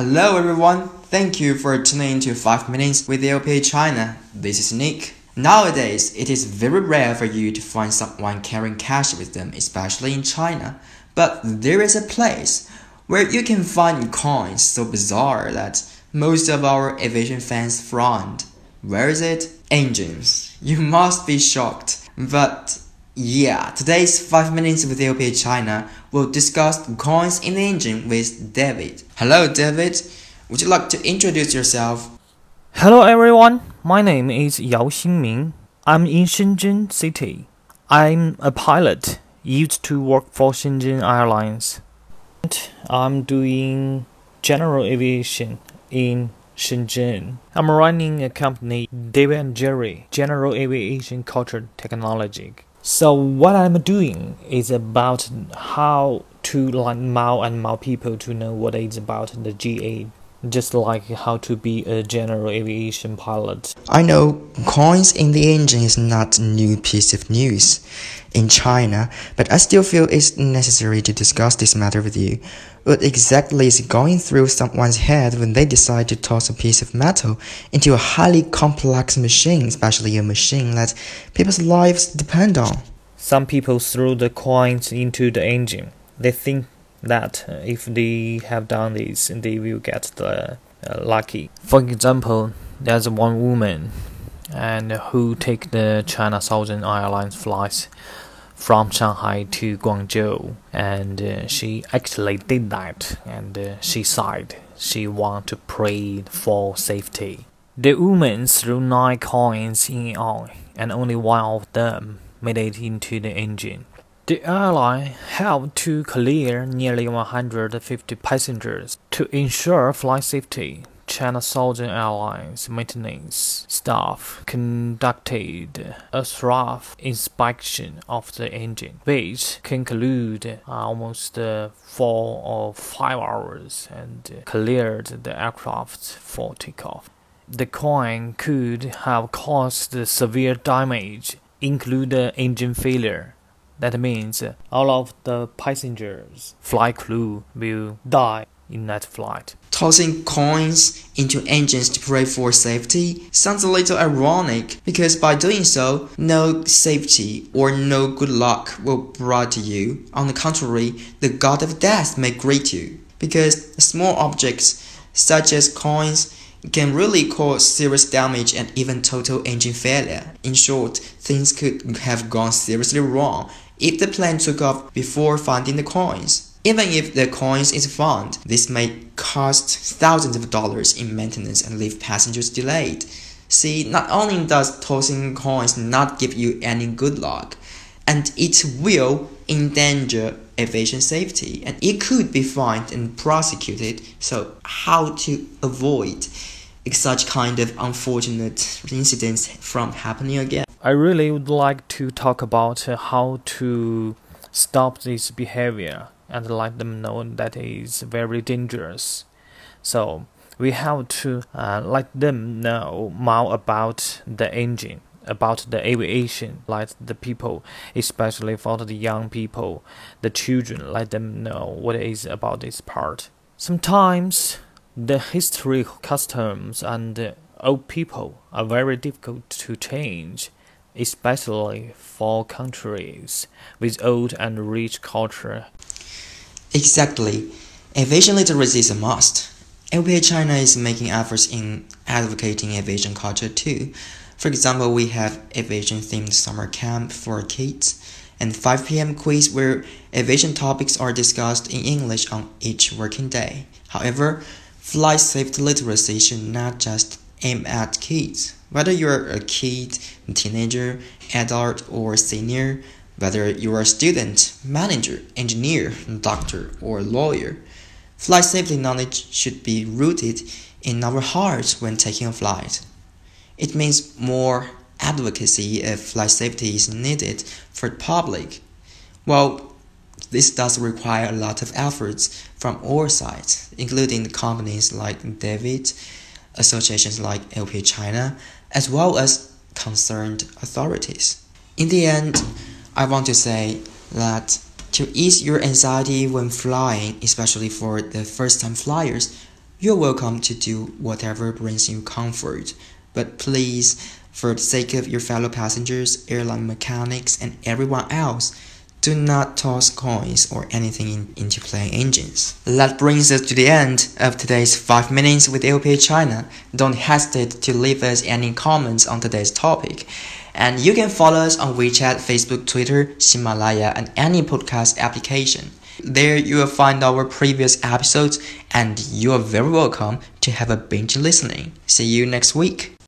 Hello everyone, thank you for tuning to 5 Minutes with AOPA China. This is Nick. Nowadays, it is very rare for you to find someone carrying cash with them, especially in China. But there is a place where you can find coins so bizarre that most of our aviation fans frowned. Where is it? Engines. You must be shocked. But yeah, today's 5 Minutes with AOPA China will discuss coins in the engine with David. Hello, David. Would you like to introduce yourself? Hello, everyone. My name is Yao Xingming. I'm in Shenzhen City. I'm a pilot, used to work for Shenzhen Airlines. And I'm doing general aviation in Shenzhen. I'm running a company, David and Jerry, General Aviation Culture Technology. So what I'm doing is about how to like Mao and Mao people to know what is about the GA, just like how to be a general aviation pilot. I know coins in the engine is not a new piece of news in China, but I still feel it's necessary to discuss this matter with you. What exactly is going through someone's head when they decide to toss a piece of metal into a highly complex machine, especially a machine that people's lives depend on? Some people throw the coins into the engine. They think that uh, if they have done this, they will get the uh, lucky. For example, there's one woman and who take the China Southern Airlines flights from Shanghai to Guangzhou, and uh, she actually did that, and uh, she sighed. She want to pray for safety. The woman threw nine coins in all, and only one of them made it into the engine. The airline had to clear nearly 150 passengers to ensure flight safety. China Southern Airlines maintenance staff conducted a thorough inspection of the engine, which concluded almost four or five hours and cleared the aircraft for takeoff. The coin could have caused severe damage, including engine failure. That means all of the passengers, flight crew will die in that flight. Tossing coins into engines to pray for safety sounds a little ironic because by doing so, no safety or no good luck will brought to you. On the contrary, the god of death may greet you because small objects such as coins can really cause serious damage and even total engine failure. In short, things could have gone seriously wrong if the plane took off before finding the coins. Even if the coins is found, this may cost thousands of dollars in maintenance and leave passengers delayed. See, not only does tossing coins not give you any good luck, and it will endanger aviation safety, and it could be fined and prosecuted. So, how to avoid such kind of unfortunate incidents from happening again? I really would like to talk about how to stop this behavior and let them know that it is very dangerous. So we have to uh, let them know more about the engine, about the aviation, let the people, especially for the young people, the children, let them know what is about this part. Sometimes the history, customs, and old people are very difficult to change especially for countries with old and rich culture. Exactly. Aviation literacy is a must. AOPA China is making efforts in advocating aviation culture too. For example, we have aviation themed summer camp for kids and 5 p.m. quiz where aviation topics are discussed in English on each working day. However, flight safety literacy should not just aim at kids. Whether you're a kid, teenager, adult, or senior, Whether you are a student, manager, engineer, doctor, or lawyer, flight safety knowledge should be rooted in our hearts when taking a flight. It means more advocacy if flight safety is needed for the public. Well, this does require a lot of efforts from all sides, including companies like David, associations like AOPA China, as well as concerned authorities. In the end, I want to say that to ease your anxiety when flying, especially for the first time flyers, you're welcome to do whatever brings you comfort. But please, for the sake of your fellow passengers, airline mechanics, and everyone else, do not toss coins or anything in, into plane engines. That brings us to the end of today's 5 Minutes with AOPA China. Don't hesitate to leave us any comments on today's topic. And you can follow us on WeChat, Facebook, Twitter, Himalaya, and any podcast application. There you will find our previous episodes, and you are very welcome to have a binge listening. See you next week.